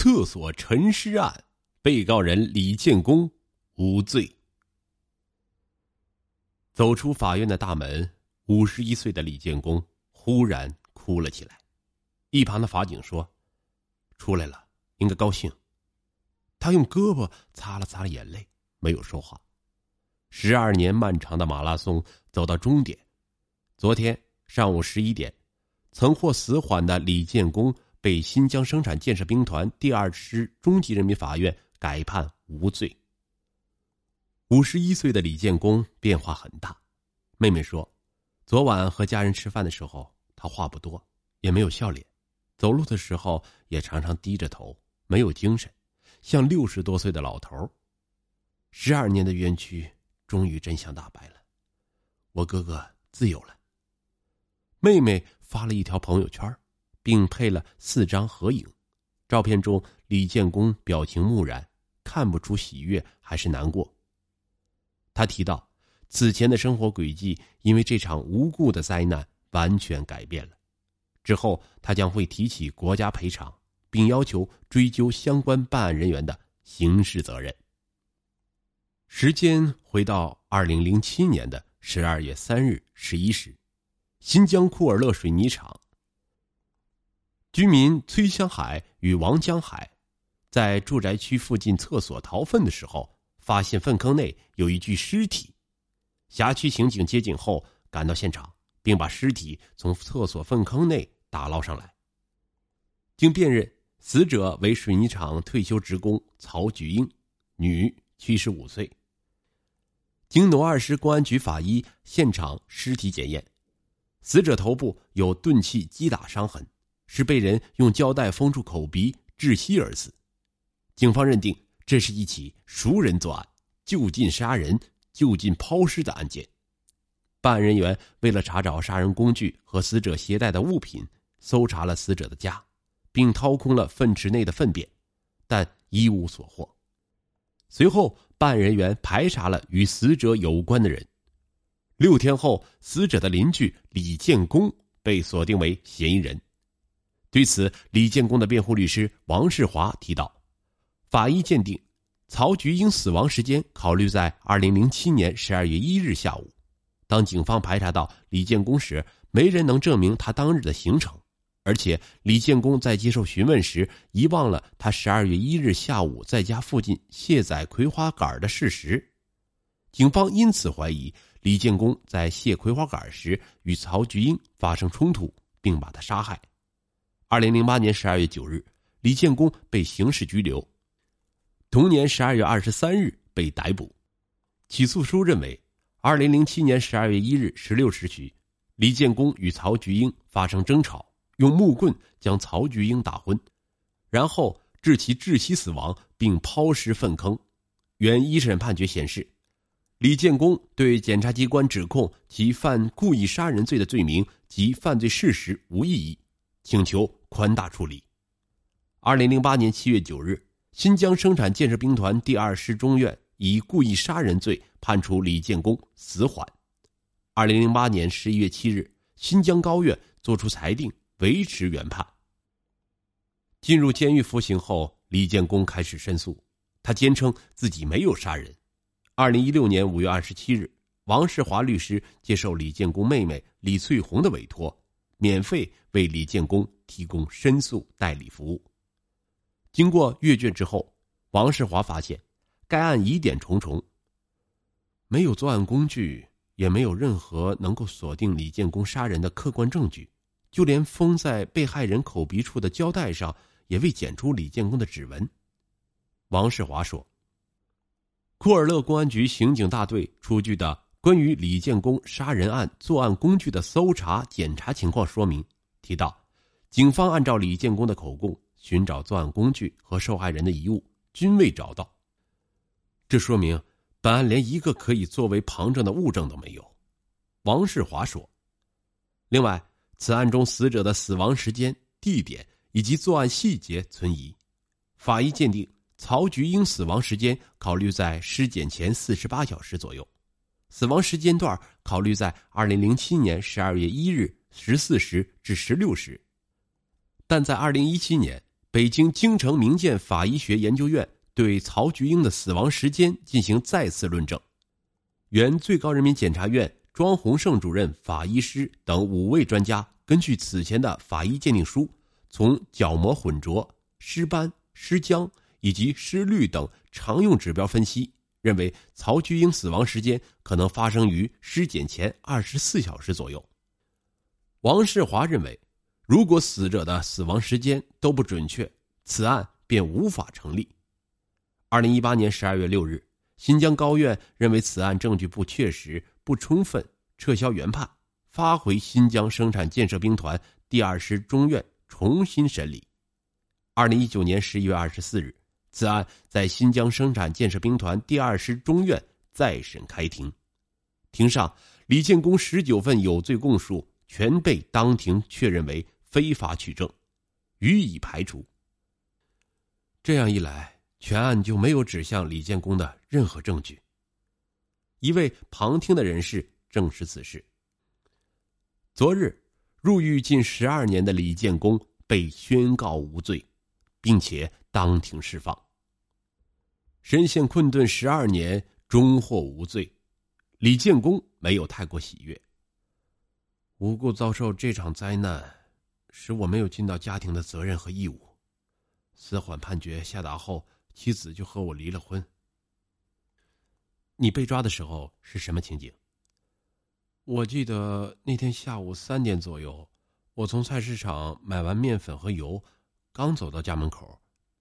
厕所沉尸案，被告人李建功无罪。走出法院的大门，五十一岁的李建功忽然哭了起来。一旁的法警说：“出来了，应该高兴。”他用胳膊擦了擦眼泪，没有说话。十二年漫长的马拉松走到终点。昨天上午十一点，曾获死缓的李建功被新疆生产建设兵团第二师中级人民法院改判无罪。五十一岁的李建功变化很大。妹妹说，昨晚和家人吃饭的时候，他话不多，也没有笑脸，走路的时候也常常低着头，没有精神，像六十多岁的老头。十二年的冤屈。终于真相大白了，我哥哥自由了。妹妹发了一条朋友圈，并配了四张合影。照片中，李建功表情木然，看不出喜悦还是难过。他提到，此前的生活轨迹因为这场无故的灾难完全改变了。之后，他将会提起国家赔偿，并要求追究相关办案人员的刑事责任。时间回到二零零七年的十二月三日十一时，新疆库尔勒水泥厂居民崔香海与王江海在住宅区附近厕所掏粪的时候，发现粪坑内有一具尸体。辖区刑警接警后赶到现场，并把尸体从厕所粪坑内打捞上来。经辨认，死者为水泥厂退休职工曹菊英，女，七十五岁。经农二师公安局法医现场尸体检验，死者头部有钝器击打伤痕，是被人用胶带封住口鼻窒息而死。警方认定这是一起熟人作案、就近杀人、就近抛尸的案件。办案人员为了查找杀人工具和死者携带的物品，搜查了死者的家，并掏空了粪池内的粪便，但一无所获。随后。办案人员排查了与死者有关的人，六天后，死者的邻居李建功被锁定为嫌疑人。对此，李建功的辩护律师王世华提到，法医鉴定，曹菊英死亡时间考虑在二零零七年十二月一日下午。当警方排查到李建功时，没人能证明他当日的行程。而且，李建功在接受询问时遗忘了他十二月一日下午在家附近卸载葵花杆的事实，警方因此怀疑李建功在卸葵花杆时与曹菊英发生冲突，并把他杀害。二零零八年十二月九日，李建功被刑事拘留，同年十二月二十三日被逮捕。起诉书认为，二零零七年十二月一日十六时许，李建功与曹菊英发生争吵。用木棍将曹菊英打昏，然后致其窒息死亡，并抛尸粪坑。原一审判决显示，李建功对检察机关指控其犯故意杀人罪的罪名及犯罪事实无异议，请求宽大处理。二零零八年七月九日，新疆生产建设兵团第二师中院以故意杀人罪判处李建功死缓。二零零八年十一月七日，新疆高院作出裁定。维持原判。进入监狱服刑后，李建功开始申诉，他坚称自己没有杀人。二零一六年五月二十七日，王世华律师接受李建功妹妹李翠红的委托，免费为李建功提供申诉代理服务。经过阅卷之后，王世华发现，该案疑点重重，没有作案工具，也没有任何能够锁定李建功杀人的客观证据。就连封在被害人口鼻处的胶带上，也未检出李建功的指纹。王世华说：“库尔勒公安局刑警大队出具的关于李建功杀人案作案工具的搜查检查情况说明提到，警方按照李建功的口供寻找作案工具和受害人的遗物，均未找到。这说明本案连一个可以作为旁证的物证都没有。”王世华说：“另外。”此案中死者的死亡时间、地点以及作案细节存疑，法医鉴定曹菊英死亡时间考虑在尸检前四十八小时左右，死亡时间段考虑在二零零七年十二月一日十四时至十六时，但在二零一七年北京京城名鉴法医学研究院对曹菊英的死亡时间进行再次论证。原最高人民检察院庄洪胜主任法医师等五位专家根据此前的法医鉴定书，从角膜混浊、尸斑、尸僵以及尸绿等常用指标分析。认为曹菊英死亡时间可能发生于尸检前二十四小时左右。王世华认为，如果死者的死亡时间都不准确，此案便无法成立。二零一八年十二月六日，新疆高院认为此案证据不确实、不充分，撤销原判，发回新疆生产建设兵团第二师中院重新审理。二零一九年十一月二十四日。此案在新疆生产建设兵团第二师中院再审开庭，庭上李建功十九份有罪供述全被当庭确认为非法取证，予以排除。这样一来，全案就没有指向李建功的任何证据。一位旁听的人士证实此事。昨日，入狱近十二年的李建功被宣告无罪。并且当庭释放。深陷困顿十二年，终获无罪，李建功没有太过喜悦。无故遭受这场灾难，使我没有尽到家庭的责任和义务。死缓判决下达后，妻子就和我离了婚。你被抓的时候是什么情景？我记得那天下午三点左右，我从菜市场买完面粉和油。刚走到家门口，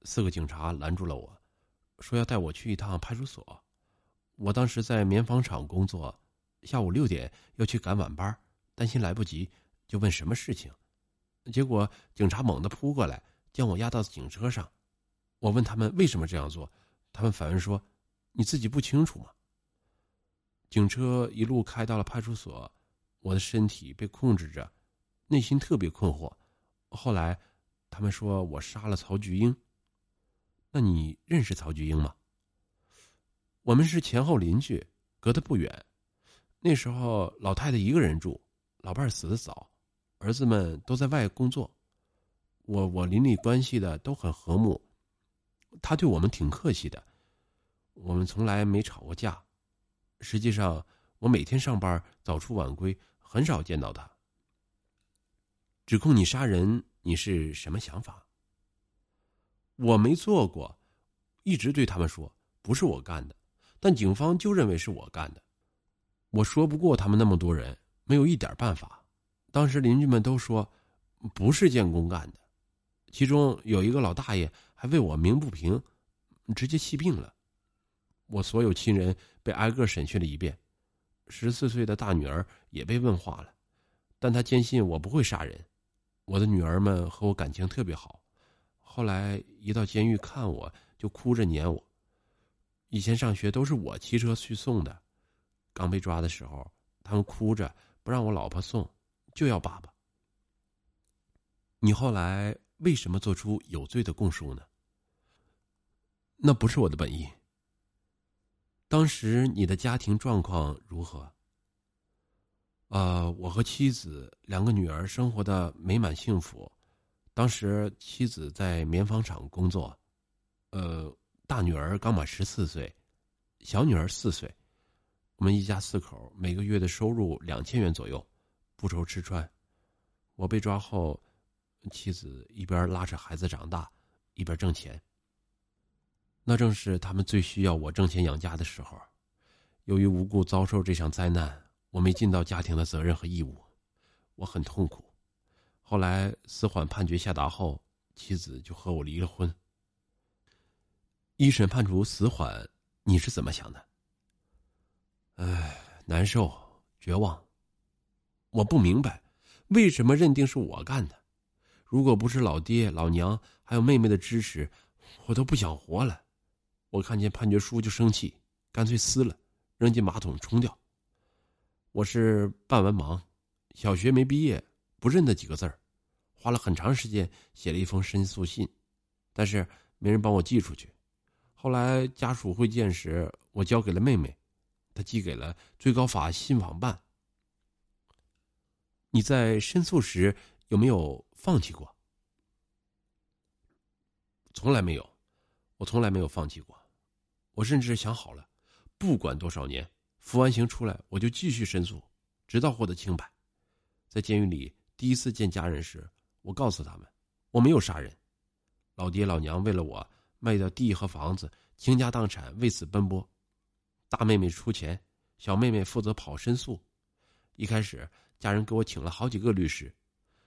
四个警察拦住了我，说要带我去一趟派出所。我当时在棉纺厂工作，下午六点要去赶晚班，担心来不及，就问什么事情。结果警察猛地扑过来，将我押到警车上。我问他们为什么这样做，他们反问说：“你自己不清楚吗？”警车一路开到了派出所，我的身体被控制着，内心特别困惑。后来。他们说我杀了曹菊英。那你认识曹菊英吗？我们是前后邻居，隔得不远。那时候老太太一个人住，老伴儿死的早，儿子们都在外工作。我我邻里关系的都很和睦，他对我们挺客气的，我们从来没吵过架。实际上，我每天上班早出晚归，很少见到他。指控你杀人。你是什么想法？我没做过，一直对他们说不是我干的，但警方就认为是我干的。我说不过他们那么多人，没有一点办法。当时邻居们都说不是建工干的，其中有一个老大爷还为我鸣不平，直接气病了。我所有亲人被挨个审讯了一遍，十四岁的大女儿也被问话了，但她坚信我不会杀人。我的女儿们和我感情特别好，后来一到监狱看我就哭着撵我。以前上学都是我骑车去送的，刚被抓的时候，他们哭着不让我老婆送，就要爸爸。你后来为什么做出有罪的供述呢？那不是我的本意。当时你的家庭状况如何？呃，我和妻子两个女儿生活的美满幸福。当时妻子在棉纺厂工作，呃，大女儿刚满十四岁，小女儿四岁。我们一家四口每个月的收入两千元左右，不愁吃穿。我被抓后，妻子一边拉扯孩子长大，一边挣钱。那正是他们最需要我挣钱养家的时候。由于无故遭受这场灾难。我没尽到家庭的责任和义务，我很痛苦。后来死缓判决下达后，妻子就和我离了婚。一审判处死缓，你是怎么想的？唉，难受，绝望。我不明白，为什么认定是我干的？如果不是老爹、老娘还有妹妹的支持，我都不想活了。我看见判决书就生气，干脆撕了，扔进马桶冲掉。我是半文盲，小学没毕业，不认得几个字儿，花了很长时间写了一封申诉信，但是没人帮我寄出去。后来家属会见时，我交给了妹妹，她寄给了最高法信访办。你在申诉时有没有放弃过？从来没有，我从来没有放弃过。我甚至想好了，不管多少年，服完刑出来，我就继续申诉，直到获得清白。在监狱里第一次见家人时，我告诉他们，我没有杀人。老爹老娘为了我卖掉地和房子，倾家荡产，为此奔波。大妹妹出钱，小妹妹负责跑申诉。一开始，家人给我请了好几个律师，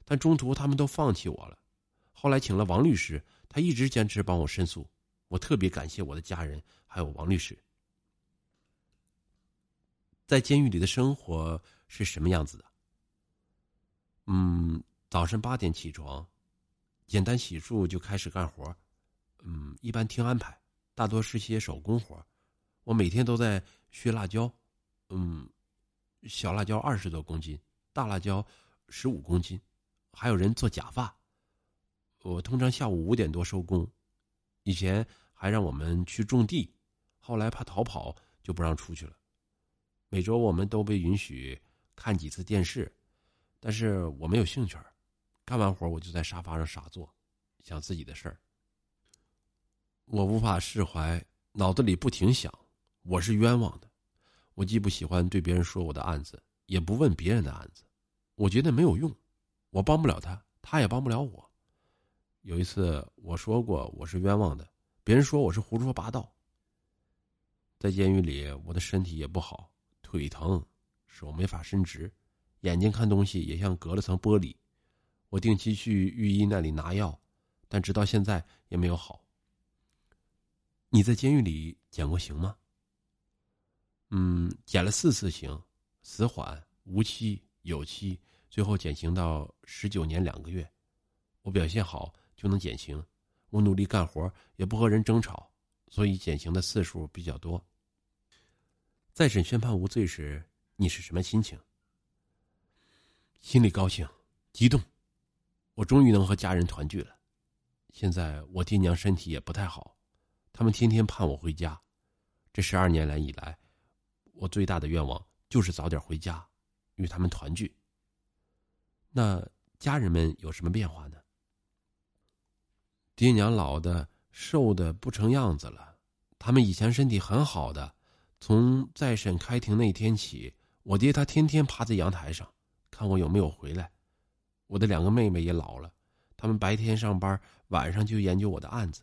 但中途他们都放弃我了。后来请了王律师，他一直坚持帮我申诉。我特别感谢我的家人，还有王律师。在监狱里的生活是什么样子的？嗯，早晨八点起床，简单洗漱就开始干活。嗯，一般听安排，大多是些手工活。我每天都在削辣椒。嗯。小辣椒二十多公斤，大辣椒十五公斤，还有人做假发。我通常下午五点多收工，以前还让我们去种地，后来怕逃跑就不让出去了。每周我们都被允许看几次电视，但是我没有兴趣干完活我就在沙发上傻坐，想自己的事儿。我无法释怀，脑子里不停想，我是冤枉的。我既不喜欢对别人说我的案子，也不问别人的案子，我觉得没有用，我帮不了他，他也帮不了我。有一次我说过我是冤枉的，别人说我是胡说八道。在监狱里，我的身体也不好，腿疼，手没法伸直，眼睛看东西也像隔了层玻璃。我定期去御医那里拿药，但直到现在也没有好。你在监狱里减过刑吗？嗯，减了四次刑，死缓、无期、有期，最后减刑到十九年两个月。我表现好就能减刑，我努力干活，也不和人争吵，所以减刑的次数比较多。再审宣判无罪时，你是什么心情？心里高兴、激动，我终于能和家人团聚了。现在我爹娘身体也不太好，他们天天盼我回家。这十二年来以来。我最大的愿望就是早点回家，与他们团聚。那家人们有什么变化呢？爹娘老的瘦的不成样子了，他们以前身体很好的。从再审开庭那天起，我爹他天天趴在阳台上，看我有没有回来。我的两个妹妹也老了，他们白天上班，晚上就研究我的案子。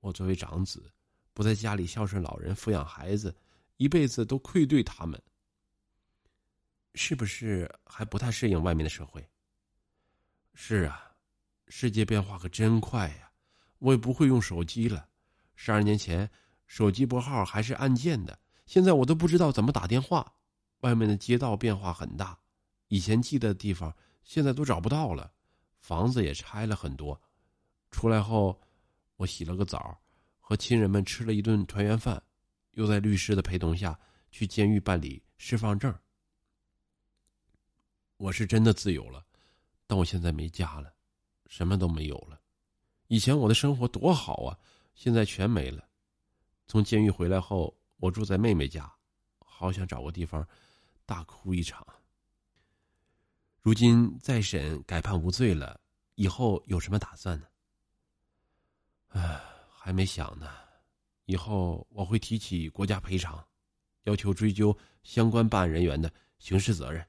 我作为长子，不在家里孝顺老人、抚养孩子。一辈子都愧对他们，是不是还不太适应外面的社会？是啊，世界变化可真快呀！我也不会用手机了。十二年前，手机拨号还是按键的，现在我都不知道怎么打电话。外面的街道变化很大，以前记得的地方现在都找不到了，房子也拆了很多。出来后，我洗了个澡，和亲人们吃了一顿团圆饭。又在律师的陪同下去监狱办理释放证。我是真的自由了，但我现在没家了，什么都没有了。以前我的生活多好啊，现在全没了。从监狱回来后，我住在妹妹家，好想找个地方大哭一场。如今再审改判无罪了，以后有什么打算呢？唉，还没想呢。以后我会提起国家赔偿，要求追究相关办案人员的刑事责任。